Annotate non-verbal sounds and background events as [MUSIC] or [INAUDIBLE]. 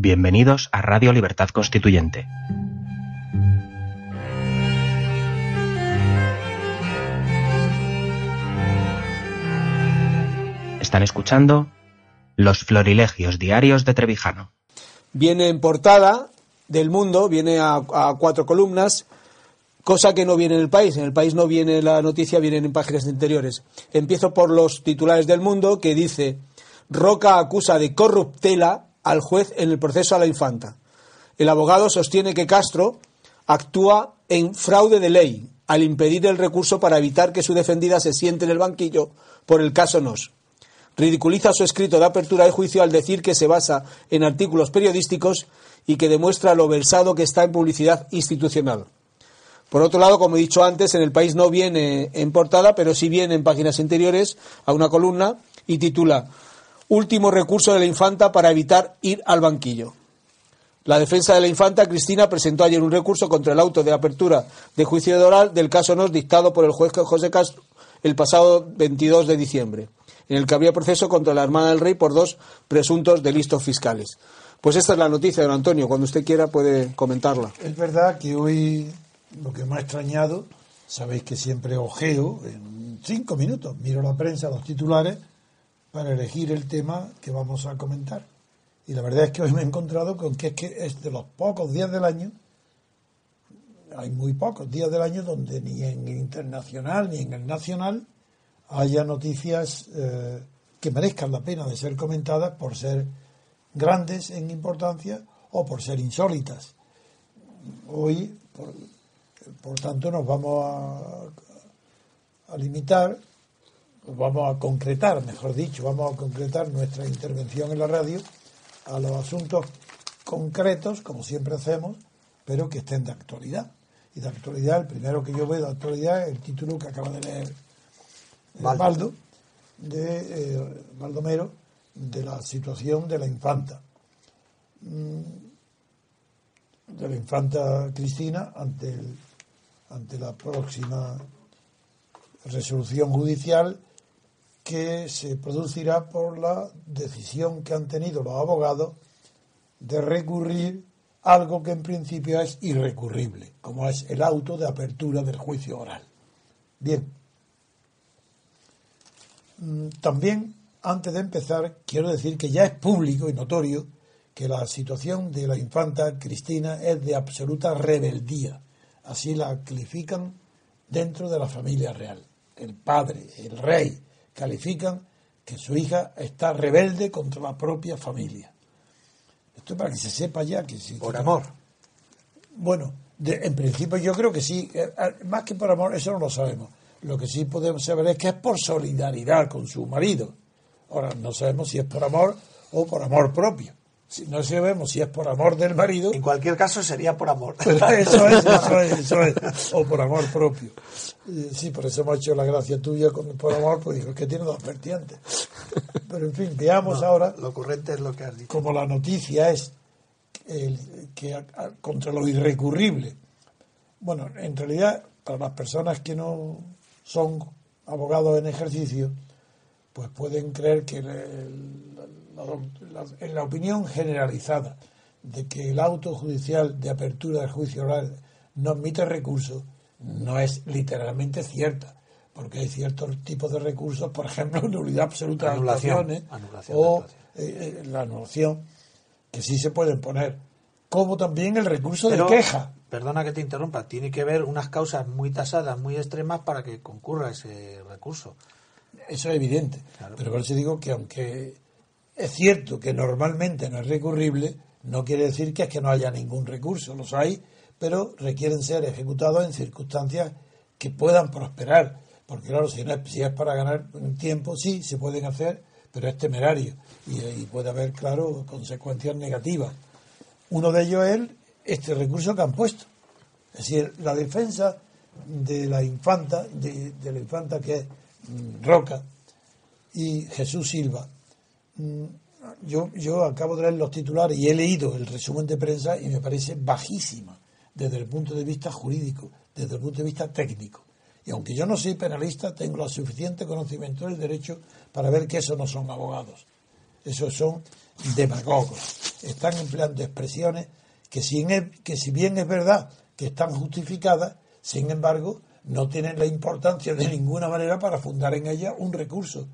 Bienvenidos a Radio Libertad Constituyente. Están escuchando Los Florilegios Diarios de Trevijano. Viene en portada del mundo, viene a, cuatro columnas, cosa que no viene en el país. En el país no viene la noticia, vienen en páginas interiores. Empiezo por los titulares del mundo que dice Roca acusa de corruptela al juez en el proceso a la infanta. El abogado sostiene que Castro actúa en fraude de ley al impedir el recurso para evitar que su defendida se siente en el banquillo por el caso Nos. Ridiculiza su escrito de apertura de juicio al decir que se basa en artículos periodísticos y que demuestra lo versado que está en publicidad institucional. Por otro lado, como he dicho antes, en el país no viene en portada, pero sí viene en páginas interiores a una columna y titula Último recurso de la infanta para evitar ir al banquillo. La defensa de la infanta Cristina presentó ayer un recurso contra el auto de apertura de juicio oral del caso Nos dictado por el juez José Castro el pasado 22 de diciembre, en el que había proceso contra la Hermana del Rey por dos presuntos delitos fiscales. Pues esta es la noticia, don Antonio. Cuando usted quiera puede comentarla. Es verdad que hoy lo que me ha extrañado, sabéis que siempre ojeo en cinco minutos, miro la prensa, los titulares, para elegir el tema que vamos a comentar. Y la verdad es que hoy me he encontrado con que es que es de los pocos días del año, hay muy pocos días del año donde ni en el internacional ni en el nacional haya noticias eh, que merezcan la pena de ser comentadas por ser grandes en importancia o por ser insólitas. Hoy, por, tanto, nos vamos a limitar vamos a concretar, mejor dicho, vamos a concretar nuestra intervención en la radio a los asuntos concretos, como siempre hacemos, pero que estén de actualidad. Y de actualidad, el primero que yo veo de actualidad es el título que acaba de leer Valdo, de eh, Baldomero, de la situación de la infanta. De la infanta Cristina ante, el, ante la próxima resolución judicial que se producirá por la decisión que han tenido los abogados de recurrir algo que en principio es irrecurrible, como es el auto de apertura del juicio oral. Bien. Mm, también, antes de empezar, quiero decir que ya es público y notorio que la situación de la infanta Cristina es de absoluta rebeldía. Así la califican dentro de la familia real. El padre, el rey, califican que su hija está rebelde contra la propia familia. Esto es para que se sepa ya que. Por amor. Bueno, de, en principio yo creo que sí. Eh, más que por amor, eso no lo sabemos. Lo que sí podemos saber es que es por solidaridad con su marido. Ahora, no sabemos si es por amor o por amor propio. Si no sabemos si es por amor del marido. En cualquier caso sería por amor. [LAUGHS] eso es, eso es, eso es. [LAUGHS] O por amor propio. Sí, por eso hemos hecho la gracia tuya con, por amor, pues dijo que tiene dos vertientes. Pero en fin, veamos No, ahora. Lo correcto es lo que has dicho. Como la noticia es el, que a- a- contra lo irrecurrible. Bueno, en realidad, para las personas que no son abogados en ejercicio, pues pueden creer que el- el- la, la- en la opinión generalizada de que el auto judicial de apertura del juicio oral no admite recursos, no es literalmente cierta, porque hay ciertos tipos de recursos, por ejemplo, [LAUGHS] nulidad absoluta de anulación de o eh, eh, la anulación, que sí se pueden poner, como también el recurso Pero, de queja. Perdona que te interrumpa, tiene que haber unas causas muy tasadas, muy extremas para que concurra ese recurso. Eso es evidente. Claro. Pero por eso digo que aunque es cierto que normalmente no es recurrible, no quiere decir que es que no haya ningún recurso. Los hay, pero requieren ser ejecutados en circunstancias que puedan prosperar. Porque claro, si, no es, si es para ganar tiempo, sí, se pueden hacer, pero es temerario. Y, y puede haber, claro, consecuencias negativas. Uno de ellos es este recurso que han puesto. Es decir, la defensa de la infanta, de, de la infanta que es Roca y Jesús Silva. Mm, Yo, yo acabo de leer los titulares y he leído el resumen de prensa y me parece bajísima desde el punto de vista jurídico, desde el punto de vista técnico. Y aunque yo no soy penalista, tengo el suficiente conocimiento del derecho para ver que eso no son abogados. Esos son demagogos. Están empleando expresiones que si, que si bien es verdad que están justificadas, sin embargo, no tienen la importancia de ninguna manera para fundar en ella un recurso.